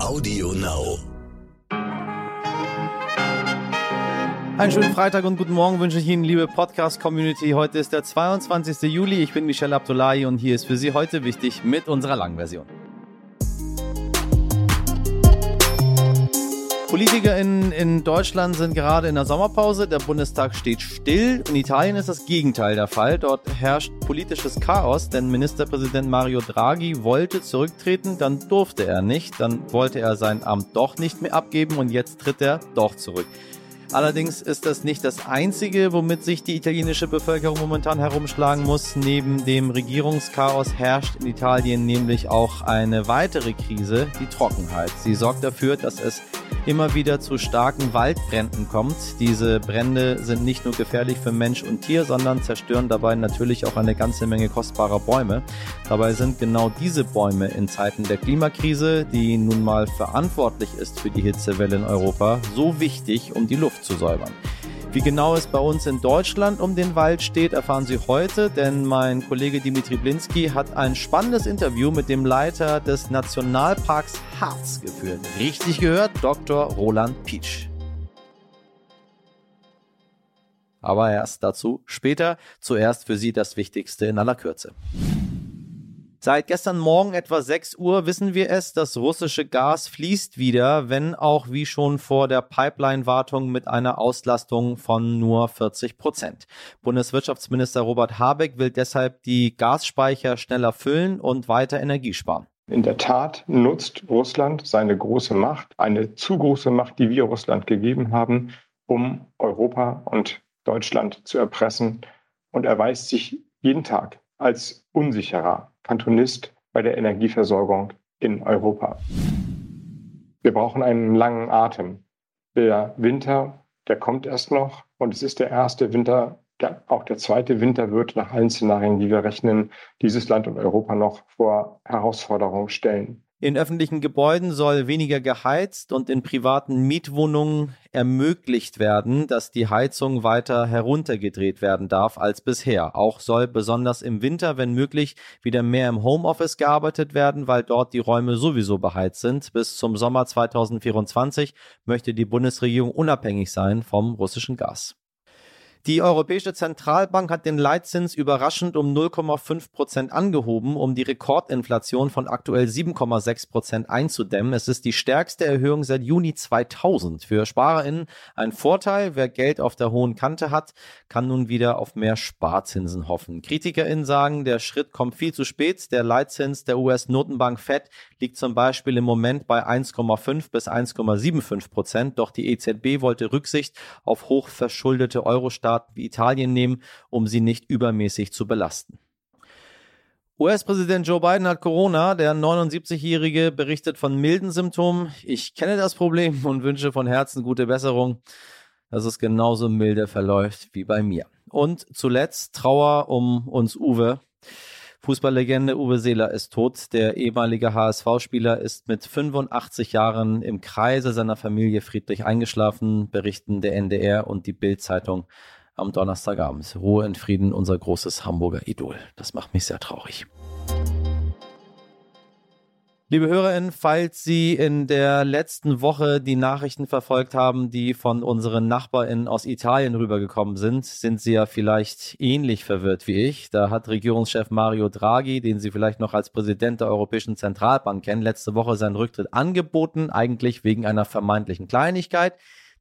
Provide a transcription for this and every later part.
Audio Now. Einen schönen Freitag und guten Morgen wünsche ich Ihnen, liebe Podcast-Community. Heute ist der 22. Juli. Ich bin Michelle Abdullahi und hier ist für Sie heute wichtig mit unserer Langversion. Politiker in, in Deutschland sind gerade in der Sommerpause. Der Bundestag steht still. In Italien ist das Gegenteil der Fall. Dort herrscht politisches Chaos, denn Ministerpräsident Mario Draghi wollte zurücktreten, dann durfte er nicht. Dann wollte er sein Amt doch nicht mehr abgeben und jetzt tritt er doch zurück. Allerdings ist das nicht das Einzige, womit sich die italienische Bevölkerung momentan herumschlagen muss. Neben dem Regierungschaos herrscht in Italien nämlich auch eine weitere Krise, die Trockenheit. Sie sorgt dafür, dass es immer wieder zu starken Waldbränden kommt. Diese Brände sind nicht nur gefährlich für Mensch und Tier, sondern zerstören dabei natürlich auch eine ganze Menge kostbarer Bäume. Dabei sind genau diese Bäume in Zeiten der Klimakrise, die nun mal verantwortlich ist für die Hitzewelle in Europa, so wichtig, um die Luft zu säubern. Wie genau es bei uns in Deutschland um den Wald steht, erfahren Sie heute, denn mein Kollege Dimitri Blinski hat ein spannendes Interview mit dem Leiter des Nationalparks Harz geführt. Richtig gehört, Dr. Roland Pietsch. Aber erst dazu später. Zuerst für Sie das Wichtigste in aller Kürze. Seit gestern Morgen etwa 6 Uhr wissen wir es, das russische Gas fließt wieder, wenn auch wie schon vor der Pipeline-Wartung mit einer Auslastung von nur 40 Prozent. Bundeswirtschaftsminister Robert Habeck will deshalb die Gasspeicher schneller füllen und weiter Energie sparen. In der Tat nutzt Russland seine große Macht, eine zu große Macht, die wir Russland gegeben haben, um Europa und Deutschland zu erpressen und erweist sich jeden Tag als unsicherer Kantonist bei der Energieversorgung in Europa. Wir brauchen einen langen Atem. Der Winter, der kommt erst noch und es ist der erste Winter, der, auch der zweite Winter wird nach allen Szenarien, die wir rechnen, dieses Land und Europa noch vor Herausforderungen stellen. In öffentlichen Gebäuden soll weniger geheizt und in privaten Mietwohnungen ermöglicht werden, dass die Heizung weiter heruntergedreht werden darf als bisher. Auch soll besonders im Winter, wenn möglich, wieder mehr im Homeoffice gearbeitet werden, weil dort die Räume sowieso beheizt sind. Bis zum Sommer 2024 möchte die Bundesregierung unabhängig sein vom russischen Gas. Die Europäische Zentralbank hat den Leitzins überraschend um 0,5 Prozent angehoben, um die Rekordinflation von aktuell 7,6 Prozent einzudämmen. Es ist die stärkste Erhöhung seit Juni 2000. Für SparerInnen ein Vorteil. Wer Geld auf der hohen Kante hat, kann nun wieder auf mehr Sparzinsen hoffen. KritikerInnen sagen, der Schritt kommt viel zu spät. Der Leitzins der US-Notenbank Fed liegt zum Beispiel im Moment bei 1,5 bis 1,75 Prozent. Doch die EZB wollte Rücksicht auf hochverschuldete Euro-Staaten Staaten wie Italien nehmen, um sie nicht übermäßig zu belasten. US-Präsident Joe Biden hat Corona. Der 79-Jährige berichtet von milden Symptomen. Ich kenne das Problem und wünsche von Herzen gute Besserung, dass es genauso milde verläuft wie bei mir. Und zuletzt Trauer um uns Uwe. Fußballlegende Uwe Seeler ist tot. Der ehemalige HSV-Spieler ist mit 85 Jahren im Kreise seiner Familie friedlich eingeschlafen, berichten der NDR und die Bild-Zeitung am Donnerstagabend. Ruhe in Frieden, unser großes Hamburger Idol. Das macht mich sehr traurig. Liebe HörerInnen, falls Sie in der letzten Woche die Nachrichten verfolgt haben, die von unseren NachbarInnen aus Italien rübergekommen sind, sind Sie ja vielleicht ähnlich verwirrt wie ich. Da hat Regierungschef Mario Draghi, den Sie vielleicht noch als Präsident der Europäischen Zentralbank kennen, letzte Woche seinen Rücktritt angeboten, eigentlich wegen einer vermeintlichen Kleinigkeit.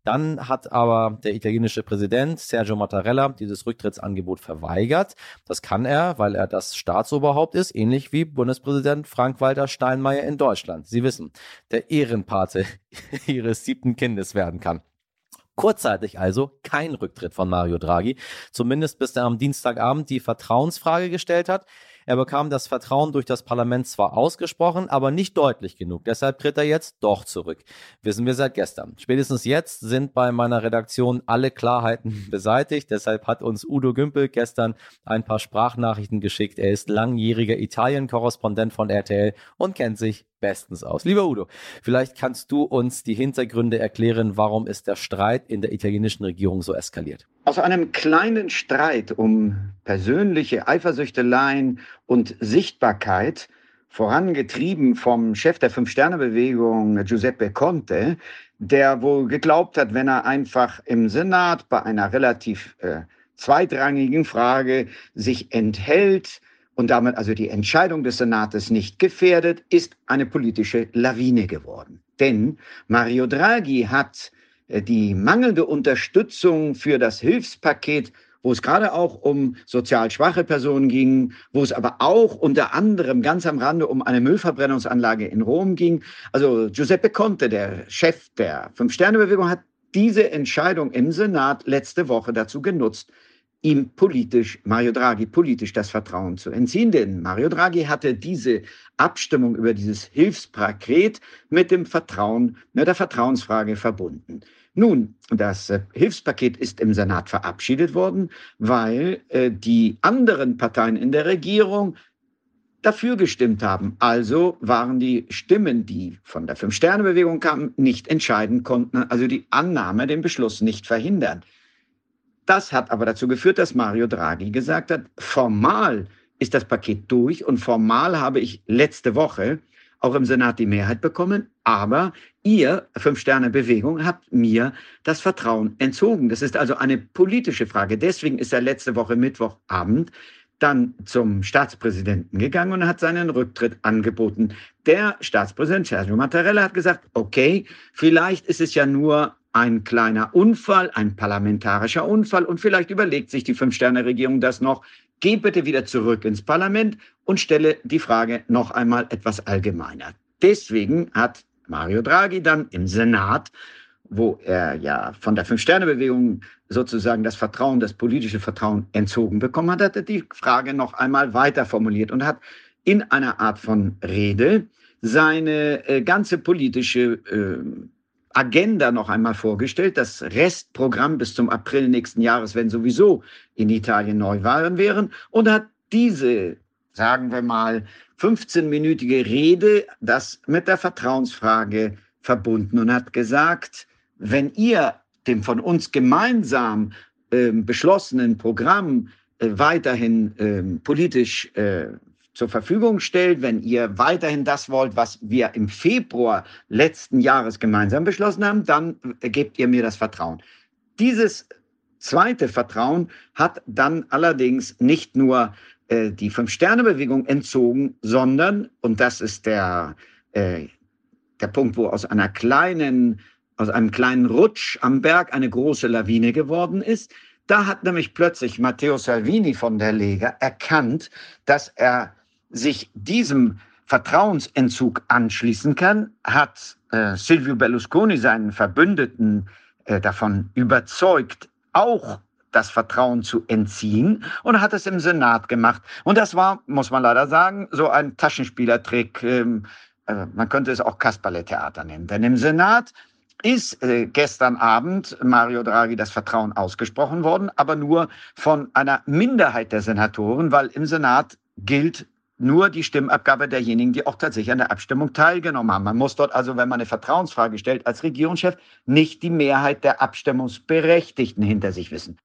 Dann hat aber der italienische Präsident Sergio Mattarella dieses Rücktrittsangebot verweigert. Das kann er, weil er das Staatsoberhaupt ist, ähnlich wie Bundespräsident Frank-Walter Steinmeier in Deutschland. Sie wissen, der Ehrenpate ihres siebten Kindes werden kann. Kurzzeitig also kein Rücktritt von Mario Draghi, zumindest bis er am Dienstagabend die Vertrauensfrage gestellt hat. Er bekam das Vertrauen durch das Parlament zwar ausgesprochen, aber nicht deutlich genug. Deshalb tritt er jetzt doch zurück. Wissen wir seit gestern. Spätestens jetzt sind bei meiner Redaktion alle Klarheiten beseitigt. Deshalb hat uns Udo Gümpel gestern ein paar Sprachnachrichten geschickt. Er ist langjähriger Italien-Korrespondent von RTL und kennt sich bestens aus. Lieber Udo, vielleicht kannst du uns die Hintergründe erklären, warum ist der Streit in der italienischen Regierung so eskaliert? Aus einem kleinen Streit um persönliche Eifersüchteleien und Sichtbarkeit vorangetrieben vom Chef der Fünf-Sterne-Bewegung, Giuseppe Conte, der wohl geglaubt hat, wenn er einfach im Senat bei einer relativ äh, zweitrangigen Frage sich enthält und damit also die Entscheidung des Senates nicht gefährdet, ist eine politische Lawine geworden. Denn Mario Draghi hat äh, die mangelnde Unterstützung für das Hilfspaket wo es gerade auch um sozial schwache Personen ging, wo es aber auch unter anderem ganz am Rande um eine Müllverbrennungsanlage in Rom ging. Also Giuseppe Conte, der Chef der Fünf-Sterne-Bewegung, hat diese Entscheidung im Senat letzte Woche dazu genutzt, ihm politisch, Mario Draghi politisch das Vertrauen zu entziehen. Denn Mario Draghi hatte diese Abstimmung über dieses Hilfspaket mit dem Vertrauen, mit der Vertrauensfrage verbunden. Nun, das äh, Hilfspaket ist im Senat verabschiedet worden, weil äh, die anderen Parteien in der Regierung dafür gestimmt haben. Also waren die Stimmen, die von der Fünf-Sterne-Bewegung kamen, nicht entscheiden konnten, also die Annahme, den Beschluss nicht verhindern. Das hat aber dazu geführt, dass Mario Draghi gesagt hat, formal ist das Paket durch und formal habe ich letzte Woche auch im Senat die Mehrheit bekommen, aber ihr, Fünf-Sterne-Bewegung, habt mir das Vertrauen entzogen. Das ist also eine politische Frage. Deswegen ist er letzte Woche Mittwochabend dann zum Staatspräsidenten gegangen und hat seinen Rücktritt angeboten. Der Staatspräsident Sergio Mattarella hat gesagt, okay, vielleicht ist es ja nur ein kleiner Unfall, ein parlamentarischer Unfall und vielleicht überlegt sich die Fünf-Sterne-Regierung das noch Geh bitte wieder zurück ins Parlament und stelle die Frage noch einmal etwas allgemeiner. Deswegen hat Mario Draghi dann im Senat, wo er ja von der Fünf-Sterne-Bewegung sozusagen das Vertrauen, das politische Vertrauen entzogen bekommen hat, hat er die Frage noch einmal weiter formuliert und hat in einer Art von Rede seine äh, ganze politische äh, Agenda noch einmal vorgestellt. Das Restprogramm bis zum April nächsten Jahres, wenn sowieso in Italien Neuwahlen wären, und hat diese, sagen wir mal, 15-minütige Rede das mit der Vertrauensfrage verbunden und hat gesagt, wenn ihr dem von uns gemeinsam äh, beschlossenen Programm äh, weiterhin äh, politisch zur Verfügung stellt, wenn ihr weiterhin das wollt, was wir im Februar letzten Jahres gemeinsam beschlossen haben, dann gebt ihr mir das Vertrauen. Dieses zweite Vertrauen hat dann allerdings nicht nur äh, die Fünf-Sterne-Bewegung entzogen, sondern, und das ist der, äh, der Punkt, wo aus einer kleinen, aus einem kleinen Rutsch am Berg eine große Lawine geworden ist, da hat nämlich plötzlich Matteo Salvini von der Lega erkannt, dass er sich diesem Vertrauensentzug anschließen kann, hat äh, Silvio Berlusconi seinen Verbündeten äh, davon überzeugt, auch das Vertrauen zu entziehen und hat es im Senat gemacht. Und das war, muss man leider sagen, so ein Taschenspielertrick. Ähm, äh, man könnte es auch Kasperle-Theater nennen. Denn im Senat ist äh, gestern Abend Mario Draghi das Vertrauen ausgesprochen worden, aber nur von einer Minderheit der Senatoren, weil im Senat gilt nur die Stimmabgabe derjenigen, die auch tatsächlich an der Abstimmung teilgenommen haben. Man muss dort also, wenn man eine Vertrauensfrage stellt, als Regierungschef nicht die Mehrheit der Abstimmungsberechtigten hinter sich wissen.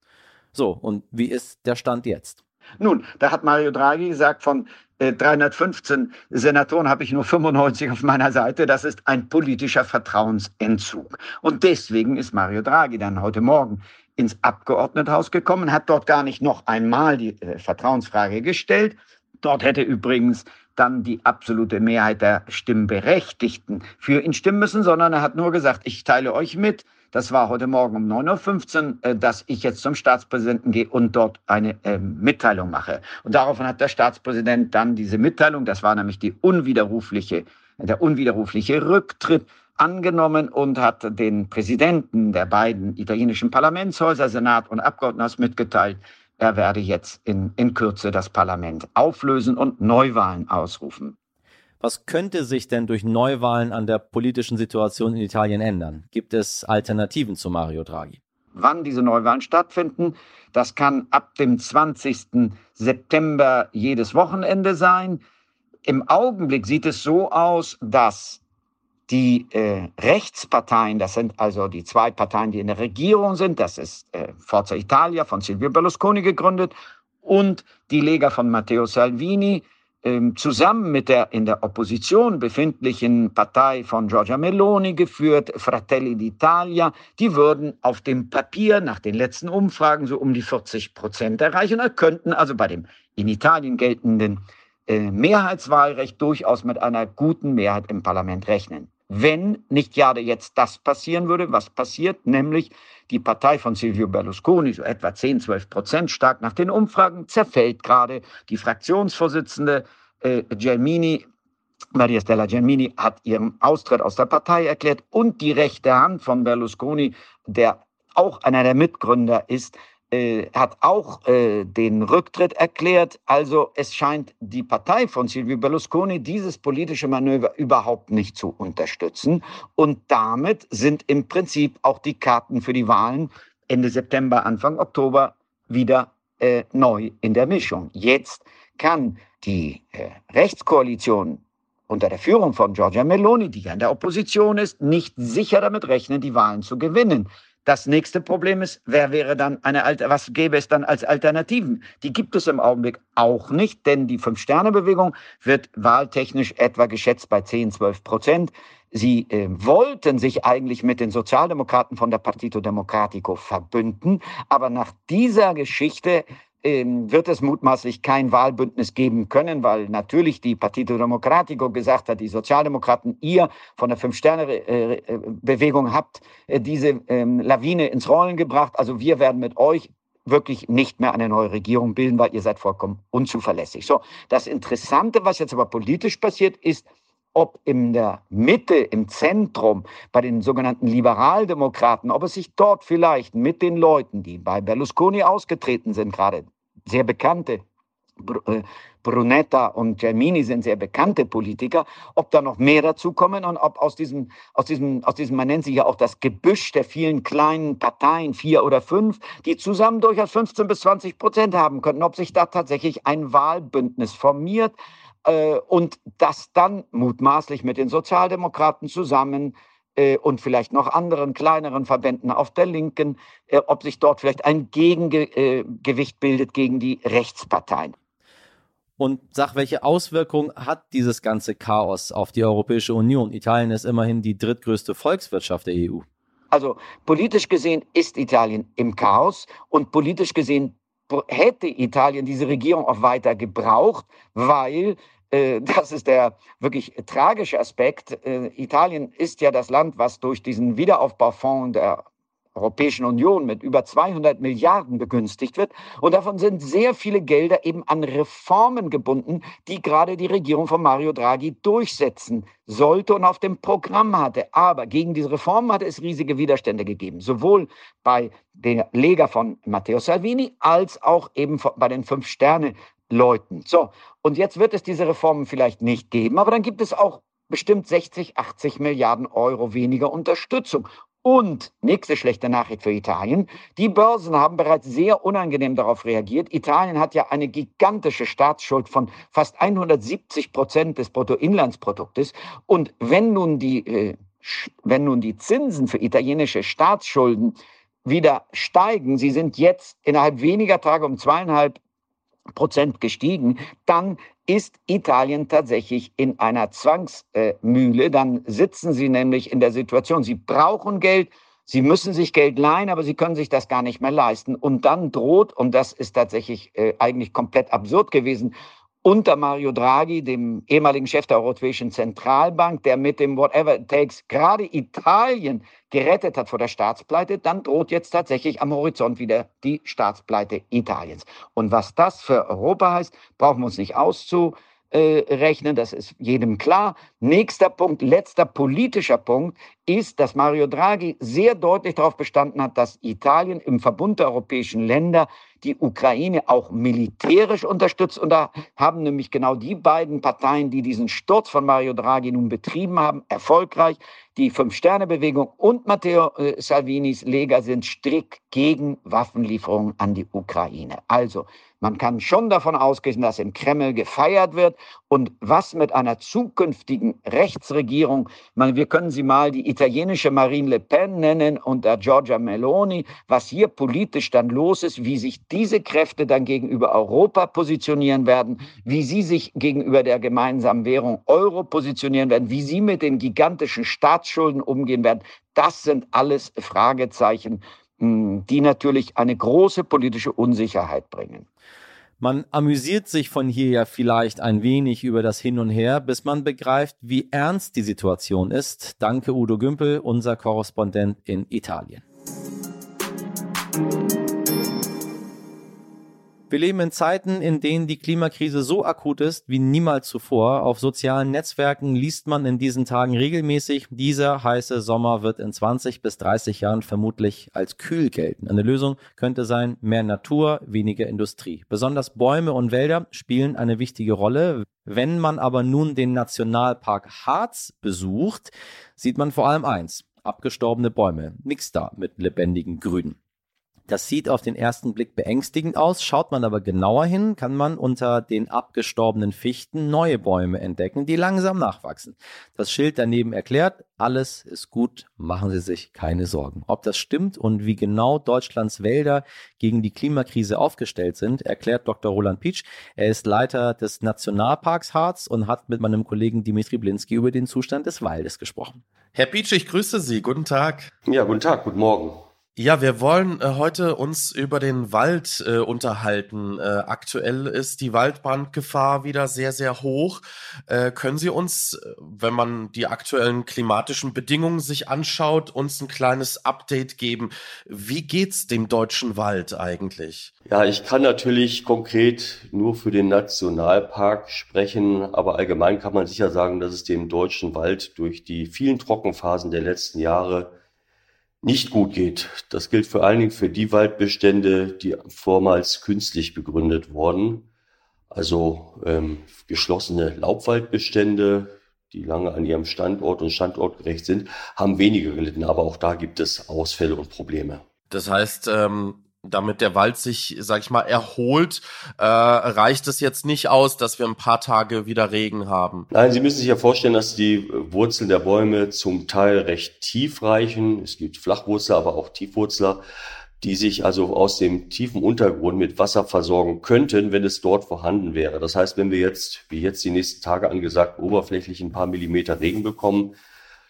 So, und wie ist der Stand jetzt? Nun, da hat Mario Draghi gesagt, von äh, 315 Senatoren habe ich nur 95 auf meiner Seite. Das ist ein politischer Vertrauensentzug. Und deswegen ist Mario Draghi dann heute Morgen ins Abgeordnetenhaus gekommen, hat dort gar nicht noch einmal die äh, Vertrauensfrage gestellt, Dort hätte übrigens dann die absolute Mehrheit der Stimmberechtigten für ihn stimmen müssen, sondern er hat nur gesagt, ich teile euch mit, das war heute Morgen um 9.15 Uhr, äh, dass ich jetzt zum Staatspräsidenten gehe und dort eine äh, Mitteilung mache. Und daraufhin hat der Staatspräsident dann diese Mitteilung, das war nämlich die unwiderrufliche, der unwiderrufliche Rücktritt, angenommen und hat den Präsidenten der beiden italienischen Parlamentshäuser, Senat und Abgeordnetenhaus mitgeteilt, er werde jetzt in, in Kürze das Parlament auflösen und Neuwahlen ausrufen. Was könnte sich denn durch Neuwahlen an der politischen Situation in Italien ändern? Gibt es Alternativen zu Mario Draghi? Wann diese Neuwahlen stattfinden, das kann ab dem 20. September jedes Wochenende sein. Im Augenblick sieht es so aus, dass die äh, Rechtsparteien, das sind also die zwei Parteien, die in der Regierung sind, das ist äh, Forza Italia von Silvio Berlusconi gegründet und die Lega von Matteo Salvini, ähm, zusammen mit der in der Opposition befindlichen Partei von Giorgia Meloni geführt, Fratelli d'Italia, die würden auf dem Papier nach den letzten Umfragen so um die 40 Prozent erreichen und könnten also bei dem in Italien geltenden äh, Mehrheitswahlrecht durchaus mit einer guten Mehrheit im Parlament rechnen. Wenn nicht gerade jetzt das passieren würde, was passiert, nämlich die Partei von Silvio Berlusconi, so etwa 10, 12 Prozent stark nach den Umfragen, zerfällt gerade. Die Fraktionsvorsitzende äh, Gelmini, Maria Stella Gelmini, hat ihren Austritt aus der Partei erklärt und die rechte Hand von Berlusconi, der auch einer der Mitgründer ist, äh, hat auch äh, den Rücktritt erklärt. Also es scheint die Partei von Silvio Berlusconi dieses politische Manöver überhaupt nicht zu unterstützen. Und damit sind im Prinzip auch die Karten für die Wahlen Ende September, Anfang Oktober wieder äh, neu in der Mischung. Jetzt kann die äh, Rechtskoalition unter der Führung von Giorgia Meloni, die ja in der Opposition ist, nicht sicher damit rechnen, die Wahlen zu gewinnen. Das nächste Problem ist, wer wäre dann eine alte, was gäbe es dann als Alternativen? Die gibt es im Augenblick auch nicht, denn die Fünf-Sterne-Bewegung wird wahltechnisch etwa geschätzt bei 10, 12 Prozent. Sie äh, wollten sich eigentlich mit den Sozialdemokraten von der Partito Democratico verbünden, aber nach dieser Geschichte wird es mutmaßlich kein Wahlbündnis geben können, weil natürlich die Partito Democratico gesagt hat, die Sozialdemokraten, ihr von der Fünf-Sterne-Bewegung habt äh, diese ähm, Lawine ins Rollen gebracht. Also wir werden mit euch wirklich nicht mehr eine neue Regierung bilden, weil ihr seid vollkommen unzuverlässig. So, das Interessante, was jetzt aber politisch passiert, ist, ob in der Mitte, im Zentrum, bei den sogenannten Liberaldemokraten, ob es sich dort vielleicht mit den Leuten, die bei Berlusconi ausgetreten sind, gerade sehr bekannte, äh, Brunetta und Germini sind sehr bekannte Politiker, ob da noch mehr dazukommen und ob aus diesem, aus diesem, aus diesem, man nennt sie ja auch das Gebüsch der vielen kleinen Parteien, vier oder fünf, die zusammen durchaus 15 bis 20 Prozent haben könnten, ob sich da tatsächlich ein Wahlbündnis formiert äh, und das dann mutmaßlich mit den Sozialdemokraten zusammen und vielleicht noch anderen kleineren Verbänden auf der Linken, äh, ob sich dort vielleicht ein Gegengewicht bildet gegen die Rechtsparteien. Und sag, welche Auswirkungen hat dieses ganze Chaos auf die Europäische Union? Italien ist immerhin die drittgrößte Volkswirtschaft der EU. Also politisch gesehen ist Italien im Chaos und politisch gesehen hätte Italien diese Regierung auch weiter gebraucht, weil äh, das ist der wirklich tragische Aspekt. Äh, Italien ist ja das Land, was durch diesen Wiederaufbaufonds der Europäischen Union mit über 200 Milliarden begünstigt wird. Und davon sind sehr viele Gelder eben an Reformen gebunden, die gerade die Regierung von Mario Draghi durchsetzen sollte und auf dem Programm hatte. Aber gegen diese Reformen hatte es riesige Widerstände gegeben, sowohl bei der Lega von Matteo Salvini als auch eben bei den Fünf-Sterne Leuten. So, und jetzt wird es diese Reformen vielleicht nicht geben, aber dann gibt es auch bestimmt 60, 80 Milliarden Euro weniger Unterstützung. Und nächste schlechte Nachricht für Italien. Die Börsen haben bereits sehr unangenehm darauf reagiert. Italien hat ja eine gigantische Staatsschuld von fast 170 Prozent des Bruttoinlandsproduktes. Und wenn nun die, äh, wenn nun die Zinsen für italienische Staatsschulden wieder steigen, sie sind jetzt innerhalb weniger Tage um zweieinhalb Prozent gestiegen, dann ist Italien tatsächlich in einer Zwangsmühle. Dann sitzen sie nämlich in der Situation, sie brauchen Geld, sie müssen sich Geld leihen, aber sie können sich das gar nicht mehr leisten. Und dann droht, und das ist tatsächlich äh, eigentlich komplett absurd gewesen, unter Mario Draghi, dem ehemaligen Chef der Europäischen Zentralbank, der mit dem Whatever it takes gerade Italien gerettet hat vor der Staatspleite, dann droht jetzt tatsächlich am Horizont wieder die Staatspleite Italiens. Und was das für Europa heißt, brauchen wir uns nicht auszu äh, rechnen, das ist jedem klar. Nächster Punkt, letzter politischer Punkt ist, dass Mario Draghi sehr deutlich darauf bestanden hat, dass Italien im Verbund der europäischen Länder die Ukraine auch militärisch unterstützt. Und da haben nämlich genau die beiden Parteien, die diesen Sturz von Mario Draghi nun betrieben haben, erfolgreich. Die Fünf-Sterne-Bewegung und Matteo äh, Salvinis Lega sind strikt gegen Waffenlieferungen an die Ukraine. Also man kann schon davon ausgehen, dass im Kreml gefeiert wird. Und was mit einer zukünftigen Rechtsregierung, meine, wir können sie mal die italienische Marine Le Pen nennen und der Giorgia Meloni, was hier politisch dann los ist, wie sich diese Kräfte dann gegenüber Europa positionieren werden, wie sie sich gegenüber der gemeinsamen Währung Euro positionieren werden, wie sie mit den gigantischen Staatsschulden umgehen werden, das sind alles Fragezeichen, die natürlich eine große politische Unsicherheit bringen. Man amüsiert sich von hier ja vielleicht ein wenig über das Hin und Her, bis man begreift, wie ernst die Situation ist. Danke Udo Gümpel, unser Korrespondent in Italien. Wir leben in Zeiten, in denen die Klimakrise so akut ist wie niemals zuvor. Auf sozialen Netzwerken liest man in diesen Tagen regelmäßig, dieser heiße Sommer wird in 20 bis 30 Jahren vermutlich als kühl gelten. Eine Lösung könnte sein, mehr Natur, weniger Industrie. Besonders Bäume und Wälder spielen eine wichtige Rolle. Wenn man aber nun den Nationalpark Harz besucht, sieht man vor allem eins. Abgestorbene Bäume. Nix da mit lebendigen Grünen. Das sieht auf den ersten Blick beängstigend aus, schaut man aber genauer hin, kann man unter den abgestorbenen Fichten neue Bäume entdecken, die langsam nachwachsen. Das Schild daneben erklärt, alles ist gut, machen Sie sich keine Sorgen. Ob das stimmt und wie genau Deutschlands Wälder gegen die Klimakrise aufgestellt sind, erklärt Dr. Roland Pietsch. Er ist Leiter des Nationalparks Harz und hat mit meinem Kollegen Dimitri Blinski über den Zustand des Waldes gesprochen. Herr Pietsch, ich grüße Sie. Guten Tag. Ja, guten Tag, guten Morgen. Ja, wir wollen äh, heute uns über den Wald äh, unterhalten. Äh, aktuell ist die Waldbrandgefahr wieder sehr, sehr hoch. Äh, können Sie uns, äh, wenn man die aktuellen klimatischen Bedingungen sich anschaut, uns ein kleines Update geben? Wie geht's dem deutschen Wald eigentlich? Ja, ich kann natürlich konkret nur für den Nationalpark sprechen, aber allgemein kann man sicher sagen, dass es dem deutschen Wald durch die vielen Trockenphasen der letzten Jahre nicht gut geht. Das gilt vor allen Dingen für die Waldbestände, die vormals künstlich begründet wurden. Also ähm, geschlossene Laubwaldbestände, die lange an ihrem Standort und standortgerecht sind, haben weniger gelitten. Aber auch da gibt es Ausfälle und Probleme. Das heißt, ähm, damit der Wald sich, sag ich mal, erholt, äh, reicht es jetzt nicht aus, dass wir ein paar Tage wieder Regen haben. Nein, Sie müssen sich ja vorstellen, dass die Wurzeln der Bäume zum Teil recht tief reichen. Es gibt Flachwurzler, aber auch Tiefwurzler, die sich also aus dem tiefen Untergrund mit Wasser versorgen könnten, wenn es dort vorhanden wäre. Das heißt, wenn wir jetzt, wie jetzt die nächsten Tage angesagt, oberflächlich ein paar Millimeter Regen bekommen,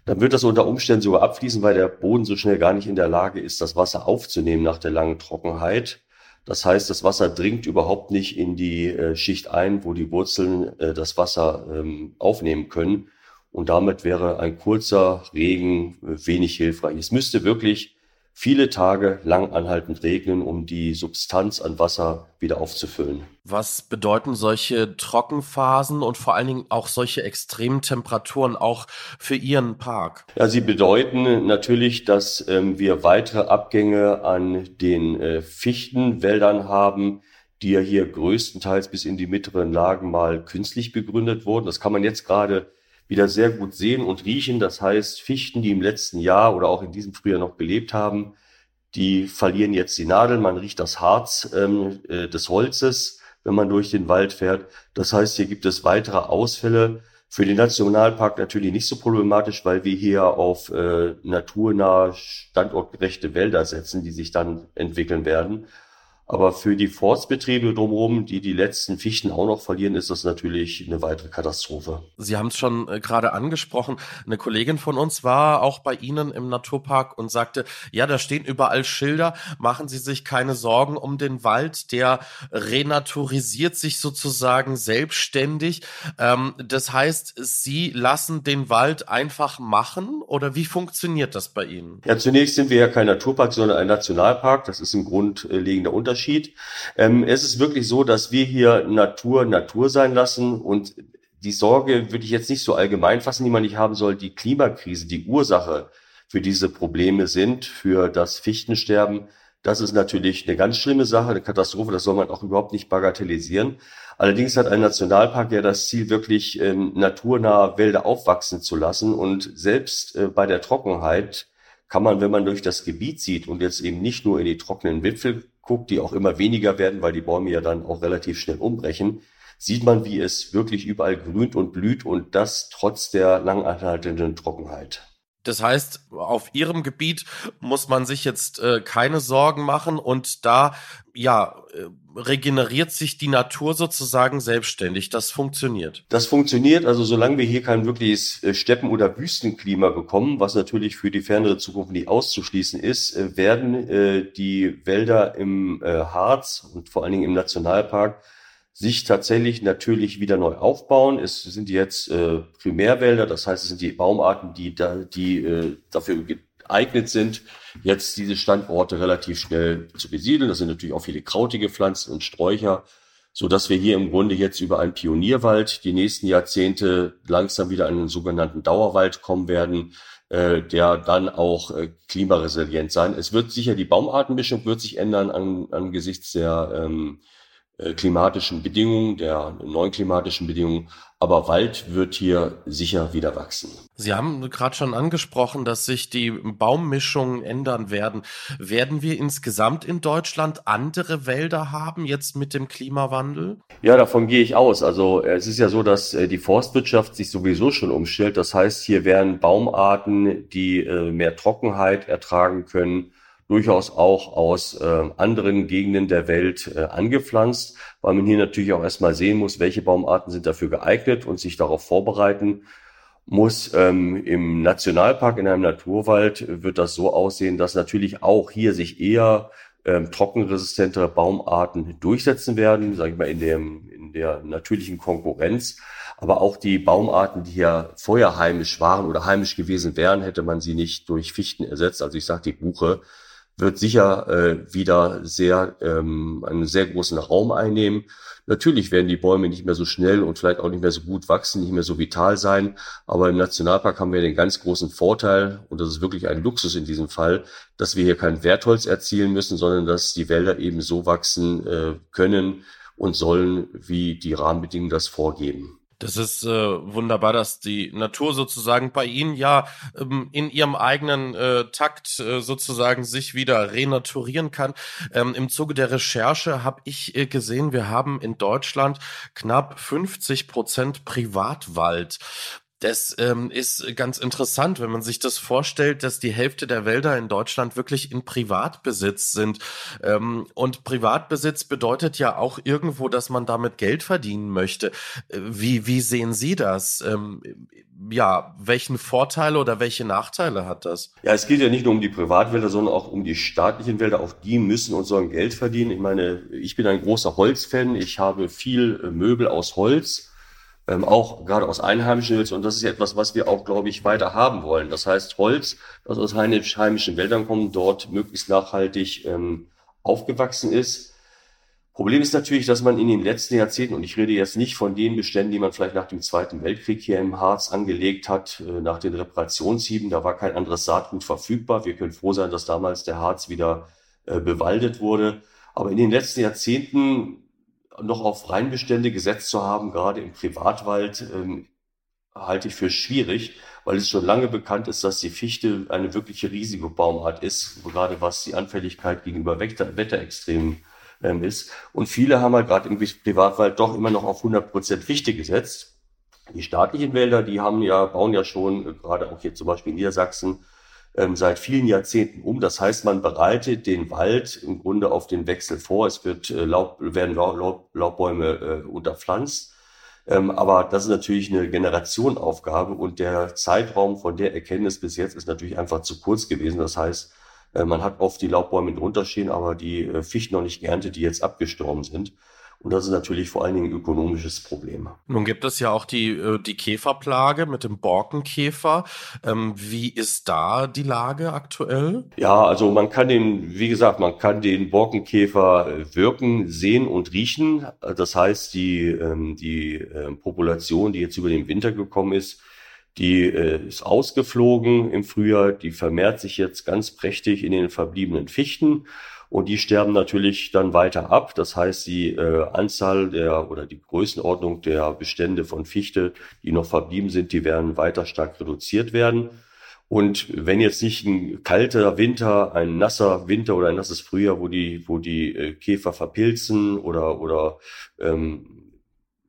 dann wird das unter Umständen sogar abfließen, weil der Boden so schnell gar nicht in der Lage ist, das Wasser aufzunehmen nach der langen Trockenheit. Das heißt, das Wasser dringt überhaupt nicht in die äh, Schicht ein, wo die Wurzeln äh, das Wasser ähm, aufnehmen können. Und damit wäre ein kurzer Regen äh, wenig hilfreich. Es müsste wirklich viele Tage lang anhaltend regnen, um die Substanz an Wasser wieder aufzufüllen. Was bedeuten solche Trockenphasen und vor allen Dingen auch solche extremen Temperaturen auch für Ihren Park? Ja, sie bedeuten natürlich, dass ähm, wir weitere Abgänge an den äh, Fichtenwäldern haben, die ja hier größtenteils bis in die mittleren Lagen mal künstlich begründet wurden. Das kann man jetzt gerade wieder sehr gut sehen und riechen. Das heißt, Fichten, die im letzten Jahr oder auch in diesem Frühjahr noch gelebt haben, die verlieren jetzt die Nadeln. Man riecht das Harz ähm, äh, des Holzes, wenn man durch den Wald fährt. Das heißt, hier gibt es weitere Ausfälle. Für den Nationalpark natürlich nicht so problematisch, weil wir hier auf äh, naturnahe, standortgerechte Wälder setzen, die sich dann entwickeln werden. Aber für die Forstbetriebe drumherum, die die letzten Fichten auch noch verlieren, ist das natürlich eine weitere Katastrophe. Sie haben es schon äh, gerade angesprochen. Eine Kollegin von uns war auch bei Ihnen im Naturpark und sagte, ja, da stehen überall Schilder. Machen Sie sich keine Sorgen um den Wald. Der renaturisiert sich sozusagen selbstständig. Ähm, das heißt, Sie lassen den Wald einfach machen oder wie funktioniert das bei Ihnen? Ja, zunächst sind wir ja kein Naturpark, sondern ein Nationalpark. Das ist ein grundlegender Unterschied. Unterschied. Ähm, es ist wirklich so, dass wir hier Natur Natur sein lassen und die Sorge würde ich jetzt nicht so allgemein fassen, die man nicht haben soll. Die Klimakrise, die Ursache für diese Probleme sind, für das Fichtensterben. Das ist natürlich eine ganz schlimme Sache, eine Katastrophe. Das soll man auch überhaupt nicht bagatellisieren. Allerdings hat ein Nationalpark ja das Ziel, wirklich ähm, naturnahe Wälder aufwachsen zu lassen. Und selbst äh, bei der Trockenheit kann man, wenn man durch das Gebiet sieht und jetzt eben nicht nur in die trockenen Wipfel guckt, die auch immer weniger werden, weil die Bäume ja dann auch relativ schnell umbrechen, sieht man, wie es wirklich überall grünt und blüht und das trotz der langanhaltenden Trockenheit. Das heißt, auf ihrem Gebiet muss man sich jetzt äh, keine Sorgen machen und da ja äh, regeneriert sich die Natur sozusagen selbstständig. Das funktioniert. Das funktioniert, also solange wir hier kein wirkliches äh, Steppen- oder Wüstenklima bekommen, was natürlich für die fernere Zukunft nicht auszuschließen ist, äh, werden äh, die Wälder im äh, Harz und vor allen Dingen im Nationalpark sich tatsächlich natürlich wieder neu aufbauen. Es sind jetzt äh, Primärwälder, das heißt, es sind die Baumarten, die, da, die äh, dafür geeignet sind, jetzt diese Standorte relativ schnell zu besiedeln. Das sind natürlich auch viele krautige Pflanzen und Sträucher, so dass wir hier im Grunde jetzt über einen Pionierwald die nächsten Jahrzehnte langsam wieder einen sogenannten Dauerwald kommen werden, äh, der dann auch äh, klimaresilient sein. Es wird sicher die Baumartenmischung wird sich ändern an, angesichts der ähm, äh, klimatischen Bedingungen, der neuen klimatischen Bedingungen. Aber Wald wird hier sicher wieder wachsen. Sie haben gerade schon angesprochen, dass sich die Baummischungen ändern werden. Werden wir insgesamt in Deutschland andere Wälder haben jetzt mit dem Klimawandel? Ja, davon gehe ich aus. Also es ist ja so, dass äh, die Forstwirtschaft sich sowieso schon umstellt. Das heißt, hier werden Baumarten, die äh, mehr Trockenheit ertragen können, durchaus auch aus äh, anderen Gegenden der Welt äh, angepflanzt, weil man hier natürlich auch erstmal sehen muss, welche Baumarten sind dafür geeignet und sich darauf vorbereiten muss. Ähm, Im Nationalpark, in einem Naturwald, wird das so aussehen, dass natürlich auch hier sich eher ähm, trockenresistentere Baumarten durchsetzen werden, sage ich mal, in, dem, in der natürlichen Konkurrenz. Aber auch die Baumarten, die hier vorher heimisch waren oder heimisch gewesen wären, hätte man sie nicht durch Fichten ersetzt. Also ich sage die Buche, wird sicher äh, wieder sehr ähm, einen sehr großen Raum einnehmen. Natürlich werden die Bäume nicht mehr so schnell und vielleicht auch nicht mehr so gut wachsen, nicht mehr so vital sein. Aber im Nationalpark haben wir den ganz großen Vorteil, und das ist wirklich ein Luxus in diesem Fall, dass wir hier kein Wertholz erzielen müssen, sondern dass die Wälder eben so wachsen äh, können und sollen, wie die Rahmenbedingungen das vorgeben. Das ist äh, wunderbar, dass die Natur sozusagen bei Ihnen ja ähm, in ihrem eigenen äh, Takt äh, sozusagen sich wieder renaturieren kann. Ähm, Im Zuge der Recherche habe ich äh, gesehen, wir haben in Deutschland knapp 50 Prozent Privatwald. Das ähm, ist ganz interessant, wenn man sich das vorstellt, dass die Hälfte der Wälder in Deutschland wirklich in Privatbesitz sind. Ähm, und Privatbesitz bedeutet ja auch irgendwo, dass man damit Geld verdienen möchte. Äh, wie, wie sehen Sie das? Ähm, ja, welchen Vorteile oder welche Nachteile hat das? Ja, es geht ja nicht nur um die Privatwälder, sondern auch um die staatlichen Wälder. Auch die müssen und sollen Geld verdienen. Ich meine, ich bin ein großer Holzfan. Ich habe viel äh, Möbel aus Holz ähm, auch gerade aus einheimischen Holz. Und das ist etwas, was wir auch, glaube ich, weiter haben wollen. Das heißt, Holz, das aus heimischen Wäldern kommt, dort möglichst nachhaltig ähm, aufgewachsen ist. Problem ist natürlich, dass man in den letzten Jahrzehnten, und ich rede jetzt nicht von den Beständen, die man vielleicht nach dem Zweiten Weltkrieg hier im Harz angelegt hat, äh, nach den Reparationshieben, da war kein anderes Saatgut verfügbar. Wir können froh sein, dass damals der Harz wieder äh, bewaldet wurde. Aber in den letzten Jahrzehnten noch auf Reinbestände gesetzt zu haben, gerade im Privatwald, ähm, halte ich für schwierig, weil es schon lange bekannt ist, dass die Fichte eine wirkliche Risikobaumart ist, gerade was die Anfälligkeit gegenüber Wetter Wetterextremen ähm, ist. Und viele haben halt gerade im Privatwald doch immer noch auf 100 Prozent Fichte gesetzt. Die staatlichen Wälder, die haben ja, bauen ja schon, äh, gerade auch hier zum Beispiel in Niedersachsen, ähm, seit vielen Jahrzehnten um. Das heißt, man bereitet den Wald im Grunde auf den Wechsel vor. Es wird äh, Laub, werden Laub, Laubbäume äh, unterpflanzt. Ähm, aber das ist natürlich eine Generationenaufgabe und der Zeitraum von der Erkenntnis bis jetzt ist natürlich einfach zu kurz gewesen. Das heißt, äh, man hat oft die Laubbäume drunter stehen, aber die äh, Fichten noch nicht geerntet, die jetzt abgestorben sind. Und das ist natürlich vor allen Dingen ein ökonomisches Problem. Nun gibt es ja auch die, äh, die Käferplage mit dem Borkenkäfer. Ähm, wie ist da die Lage aktuell? Ja, also man kann den, wie gesagt, man kann den Borkenkäfer äh, wirken, sehen und riechen. Das heißt, die, ähm, die ähm, Population, die jetzt über den Winter gekommen ist, die äh, ist ausgeflogen im Frühjahr, die vermehrt sich jetzt ganz prächtig in den verbliebenen Fichten. Und die sterben natürlich dann weiter ab. Das heißt, die äh, Anzahl der oder die Größenordnung der Bestände von Fichte, die noch verblieben sind, die werden weiter stark reduziert werden. Und wenn jetzt nicht ein kalter Winter, ein nasser Winter oder ein nasses Frühjahr, wo die, wo die äh, Käfer verpilzen oder, oder ähm,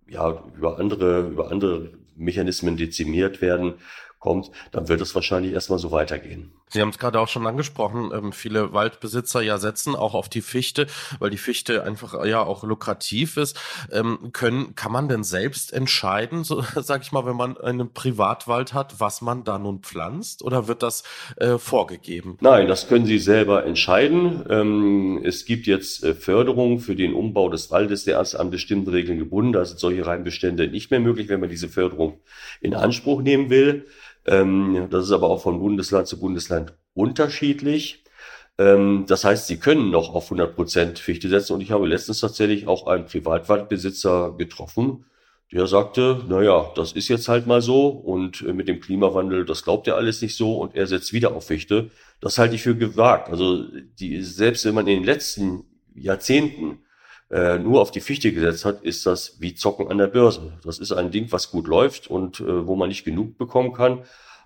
ja, über andere, über andere Mechanismen dezimiert werden, kommt, dann wird es wahrscheinlich erstmal so weitergehen. Sie haben es gerade auch schon angesprochen, ähm, viele Waldbesitzer ja setzen auch auf die Fichte, weil die Fichte einfach ja auch lukrativ ist. Ähm, können, kann man denn selbst entscheiden, so sag ich mal, wenn man einen Privatwald hat, was man da nun pflanzt oder wird das äh, vorgegeben? Nein, das können Sie selber entscheiden. Ähm, es gibt jetzt äh, Förderung für den Umbau des Waldes, der ist an bestimmte Regeln gebunden. Da sind solche Reinbestände nicht mehr möglich, wenn man diese Förderung in Anspruch nehmen will. Ähm, das ist aber auch von Bundesland zu Bundesland unterschiedlich. Ähm, das heißt, sie können noch auf 100 Prozent Fichte setzen. Und ich habe letztens tatsächlich auch einen Privatwaldbesitzer getroffen, der sagte, naja, das ist jetzt halt mal so und äh, mit dem Klimawandel, das glaubt er alles nicht so und er setzt wieder auf Fichte. Das halte ich für gewagt. Also die, selbst wenn man in den letzten Jahrzehnten äh, nur auf die Fichte gesetzt hat, ist das wie Zocken an der Börse. Das ist ein Ding, was gut läuft und äh, wo man nicht genug bekommen kann.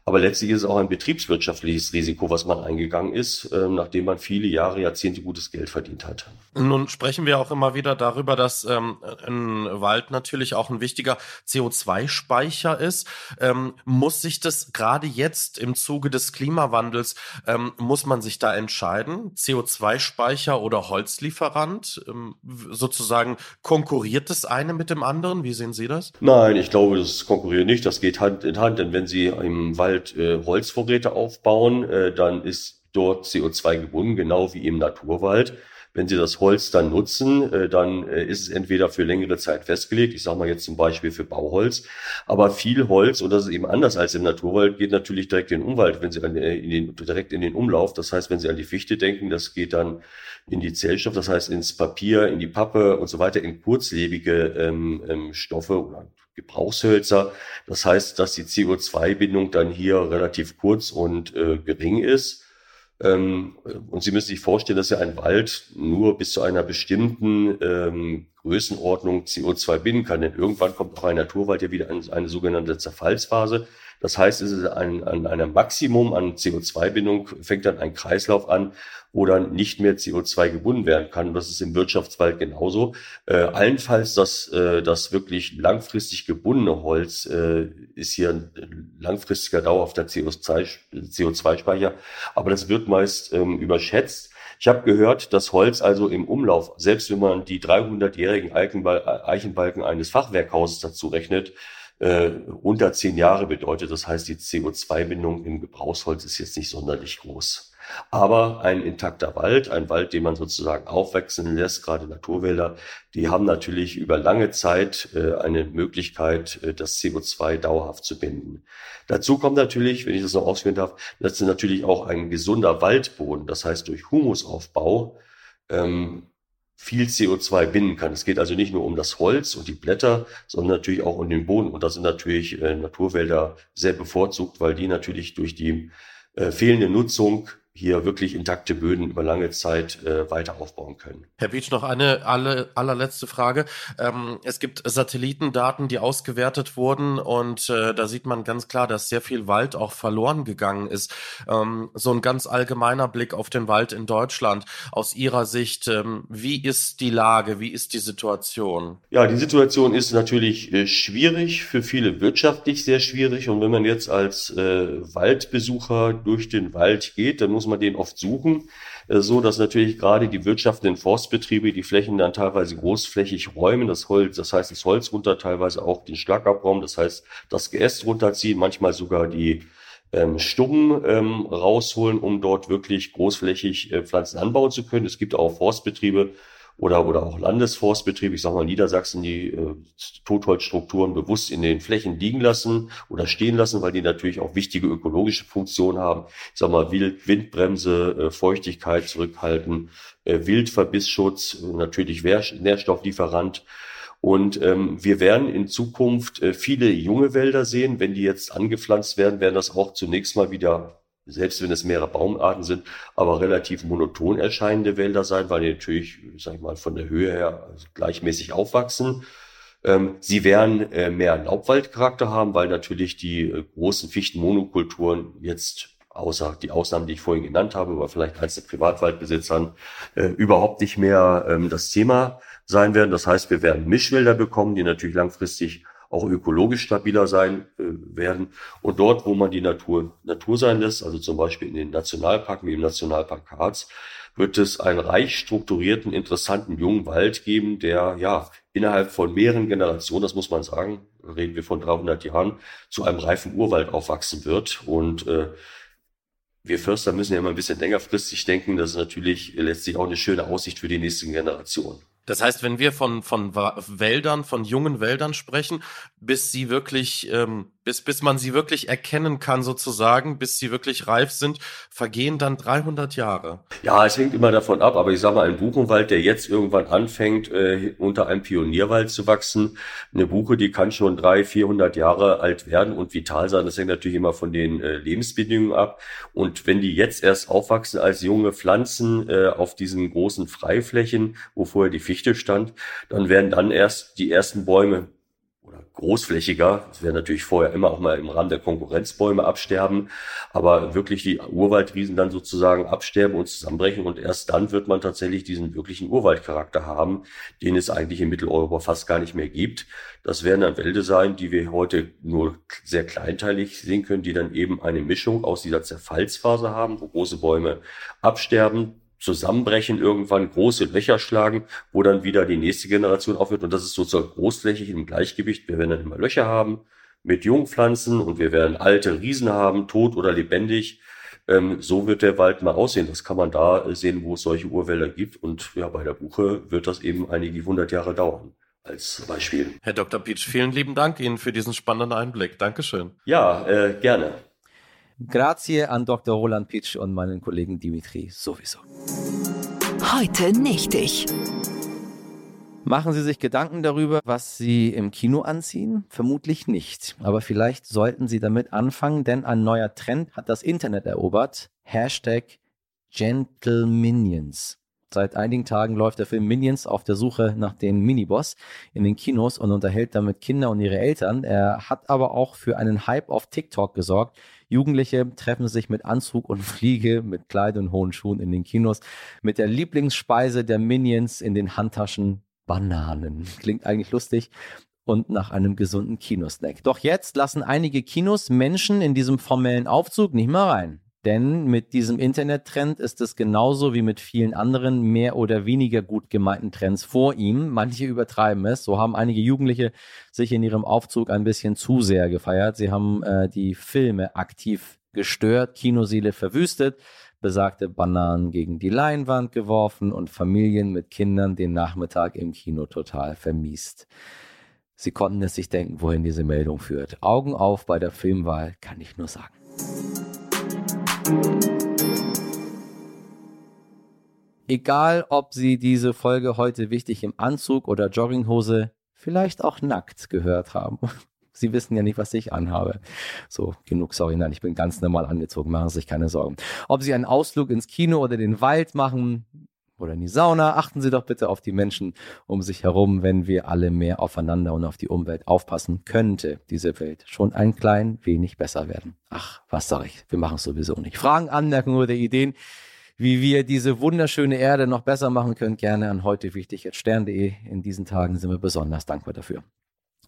Aber letztlich ist es auch ein betriebswirtschaftliches Risiko, was man eingegangen ist, äh, nachdem man viele Jahre, Jahrzehnte gutes Geld verdient hat. Nun sprechen wir auch immer wieder darüber, dass ähm, ein Wald natürlich auch ein wichtiger CO2-Speicher ist. Ähm, muss sich das gerade jetzt im Zuge des Klimawandels, ähm, muss man sich da entscheiden? CO2-Speicher oder Holzlieferant? Ähm, sozusagen konkurriert das eine mit dem anderen? Wie sehen Sie das? Nein, ich glaube, das konkurriert nicht. Das geht Hand in Hand, denn wenn Sie im Wald halt äh, Holzvorräte aufbauen, äh, dann ist dort CO2 gebunden, genau wie im Naturwald. Wenn Sie das Holz dann nutzen, äh, dann äh, ist es entweder für längere Zeit festgelegt, ich sage mal jetzt zum Beispiel für Bauholz, aber viel Holz, und das ist eben anders als im Naturwald, geht natürlich direkt in den Umwald, wenn Sie an, äh, in den, direkt in den Umlauf, das heißt, wenn Sie an die Fichte denken, das geht dann in die Zellstoff, das heißt ins Papier, in die Pappe und so weiter, in kurzlebige ähm, ähm, Stoffe oder Gebrauchshölzer. Das heißt, dass die CO2-Bindung dann hier relativ kurz und äh, gering ist. Ähm, und Sie müssen sich vorstellen, dass ja ein Wald nur bis zu einer bestimmten ähm, Größenordnung CO2 binden kann. Denn irgendwann kommt auch ein Naturwald ja wieder in eine sogenannte Zerfallsphase. Das heißt, es ist ein, an einem Maximum an CO2-Bindung, fängt dann ein Kreislauf an, wo dann nicht mehr CO2 gebunden werden kann. das ist im Wirtschaftswald genauso. Äh, allenfalls das, äh, das wirklich langfristig gebundene Holz äh, ist hier ein langfristiger dauerhafter CO2-Speicher, aber das wird meist ähm, überschätzt. Ich habe gehört, dass Holz also im Umlauf, selbst wenn man die 300-jährigen Eichenbalken eines Fachwerkhauses dazu rechnet, äh, unter zehn Jahre bedeutet. Das heißt, die CO2-Bindung im Gebrauchsholz ist jetzt nicht sonderlich groß. Aber ein intakter Wald, ein Wald, den man sozusagen aufwachsen lässt, gerade Naturwälder, die haben natürlich über lange Zeit äh, eine Möglichkeit, äh, das CO2 dauerhaft zu binden. Dazu kommt natürlich, wenn ich das noch ausführen darf, das ist natürlich auch ein gesunder Waldboden. Das heißt, durch Humusaufbau ähm, viel CO2 binden kann. Es geht also nicht nur um das Holz und die Blätter, sondern natürlich auch um den Boden. Und da sind natürlich äh, Naturwälder sehr bevorzugt, weil die natürlich durch die äh, fehlende Nutzung hier wirklich intakte Böden über lange Zeit äh, weiter aufbauen können. Herr Beach, noch eine alle, allerletzte Frage. Ähm, es gibt Satellitendaten, die ausgewertet wurden und äh, da sieht man ganz klar, dass sehr viel Wald auch verloren gegangen ist. Ähm, so ein ganz allgemeiner Blick auf den Wald in Deutschland. Aus Ihrer Sicht, ähm, wie ist die Lage, wie ist die Situation? Ja, die Situation ist natürlich äh, schwierig, für viele wirtschaftlich sehr schwierig. Und wenn man jetzt als äh, Waldbesucher durch den Wald geht, dann muss man den oft suchen, äh, so dass natürlich gerade die wirtschaftenden Forstbetriebe die Flächen dann teilweise großflächig räumen, das Holz, das heißt das Holz runter, teilweise auch den Schlagabraum, das heißt das Geäst runterziehen, manchmal sogar die ähm, Stubben ähm, rausholen, um dort wirklich großflächig äh, Pflanzen anbauen zu können. Es gibt auch Forstbetriebe, oder, oder auch Landesforstbetriebe, ich sage mal Niedersachsen, die äh, Totholzstrukturen bewusst in den Flächen liegen lassen oder stehen lassen, weil die natürlich auch wichtige ökologische Funktionen haben. Ich sage mal Wild, Windbremse, äh, Feuchtigkeit zurückhalten, äh, Wildverbissschutz, natürlich Nährstofflieferant. Und ähm, wir werden in Zukunft äh, viele junge Wälder sehen. Wenn die jetzt angepflanzt werden, werden das auch zunächst mal wieder selbst wenn es mehrere Baumarten sind, aber relativ monoton erscheinende Wälder sein, weil die natürlich, sag ich mal, von der Höhe her gleichmäßig aufwachsen. Ähm, sie werden äh, mehr Laubwaldcharakter haben, weil natürlich die äh, großen Fichtenmonokulturen jetzt außer die Ausnahmen, die ich vorhin genannt habe, aber vielleicht einzelne Privatwaldbesitzern äh, überhaupt nicht mehr ähm, das Thema sein werden. Das heißt, wir werden Mischwälder bekommen, die natürlich langfristig auch ökologisch stabiler sein äh, werden. Und dort, wo man die Natur Natur sein lässt, also zum Beispiel in den Nationalparken wie im Nationalpark Harz, wird es einen reich strukturierten, interessanten jungen Wald geben, der ja innerhalb von mehreren Generationen, das muss man sagen, reden wir von 300 Jahren, zu einem reifen Urwald aufwachsen wird. Und äh, wir Förster müssen ja immer ein bisschen längerfristig denken. Das ist natürlich letztlich auch eine schöne Aussicht für die nächsten Generationen. Das heißt, wenn wir von, von Wäldern, von jungen Wäldern sprechen, bis sie wirklich, ähm, bis, bis man sie wirklich erkennen kann sozusagen, bis sie wirklich reif sind, vergehen dann 300 Jahre. Ja, es hängt immer davon ab, aber ich sage mal, ein Buchenwald, der jetzt irgendwann anfängt, äh, unter einem Pionierwald zu wachsen, eine Buche, die kann schon 300, 400 Jahre alt werden und vital sein. Das hängt natürlich immer von den äh, Lebensbedingungen ab. Und wenn die jetzt erst aufwachsen als junge Pflanzen äh, auf diesen großen Freiflächen, wo vorher die Fichte stand, dann werden dann erst die ersten Bäume oder großflächiger, das werden natürlich vorher immer auch mal im Rahmen der Konkurrenzbäume absterben, aber wirklich die Urwaldriesen dann sozusagen absterben und zusammenbrechen. Und erst dann wird man tatsächlich diesen wirklichen Urwaldcharakter haben, den es eigentlich in Mitteleuropa fast gar nicht mehr gibt. Das werden dann Wälder sein, die wir heute nur sehr kleinteilig sehen können, die dann eben eine Mischung aus dieser Zerfallsphase haben, wo große Bäume absterben, zusammenbrechen, irgendwann große Löcher schlagen, wo dann wieder die nächste Generation aufhört. Und das ist sozusagen großflächig im Gleichgewicht. Wir werden dann immer Löcher haben mit Jungpflanzen und wir werden alte Riesen haben, tot oder lebendig. Ähm, so wird der Wald mal aussehen. Das kann man da sehen, wo es solche Urwälder gibt. Und ja, bei der Buche wird das eben einige hundert Jahre dauern. Als Beispiel. Herr Dr. Pietsch, vielen lieben Dank Ihnen für diesen spannenden Einblick. Dankeschön. Ja, äh, gerne. Grazie an Dr. Roland Pitsch und meinen Kollegen Dimitri sowieso. Heute nicht ich. Machen Sie sich Gedanken darüber, was Sie im Kino anziehen? Vermutlich nicht. Aber vielleicht sollten Sie damit anfangen, denn ein neuer Trend hat das Internet erobert. Hashtag Gentle Minions. Seit einigen Tagen läuft der Film Minions auf der Suche nach dem Miniboss in den Kinos und unterhält damit Kinder und ihre Eltern. Er hat aber auch für einen Hype auf TikTok gesorgt. Jugendliche treffen sich mit Anzug und Fliege, mit Kleid und hohen Schuhen in den Kinos, mit der Lieblingsspeise der Minions in den Handtaschen Bananen. Klingt eigentlich lustig und nach einem gesunden Kinosnack. Doch jetzt lassen einige Kinos Menschen in diesem formellen Aufzug nicht mehr rein. Denn mit diesem Internettrend ist es genauso wie mit vielen anderen mehr oder weniger gut gemeinten Trends vor ihm. Manche übertreiben es. So haben einige Jugendliche sich in ihrem Aufzug ein bisschen zu sehr gefeiert. Sie haben äh, die Filme aktiv gestört, Kinoseele verwüstet, besagte Bananen gegen die Leinwand geworfen und Familien mit Kindern den Nachmittag im Kino total vermiest. Sie konnten es sich denken, wohin diese Meldung führt. Augen auf bei der Filmwahl, kann ich nur sagen. Egal, ob Sie diese Folge heute wichtig im Anzug oder Jogginghose, vielleicht auch nackt gehört haben. Sie wissen ja nicht, was ich anhabe. So, genug, sorry, nein, ich bin ganz normal angezogen, machen Sie sich keine Sorgen. Ob Sie einen Ausflug ins Kino oder den Wald machen, oder in die Sauna. Achten Sie doch bitte auf die Menschen um sich herum, wenn wir alle mehr aufeinander und auf die Umwelt aufpassen, könnte diese Welt schon ein klein wenig besser werden. Ach, was sag ich? Wir machen es sowieso nicht. Fragen, Anmerkungen oder Ideen, wie wir diese wunderschöne Erde noch besser machen können, gerne an heute wichtig jetzt stern.de. In diesen Tagen sind wir besonders dankbar dafür.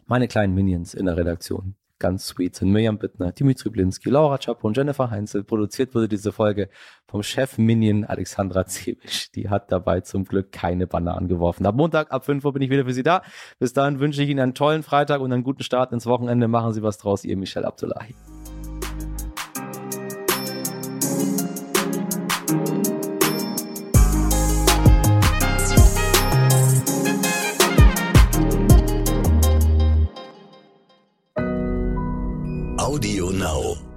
Meine kleinen Minions in der Redaktion ganz sweet sind Mirjam Bittner, Dimitri Blinski, Laura Chapo und Jennifer Heinzel. Produziert wurde diese Folge vom Chef Minion Alexandra Zebisch. Die hat dabei zum Glück keine Bananen geworfen. Ab Montag, ab 5 Uhr bin ich wieder für Sie da. Bis dahin wünsche ich Ihnen einen tollen Freitag und einen guten Start ins Wochenende. Machen Sie was draus, Ihr Michel Abdullahi. Audio Now.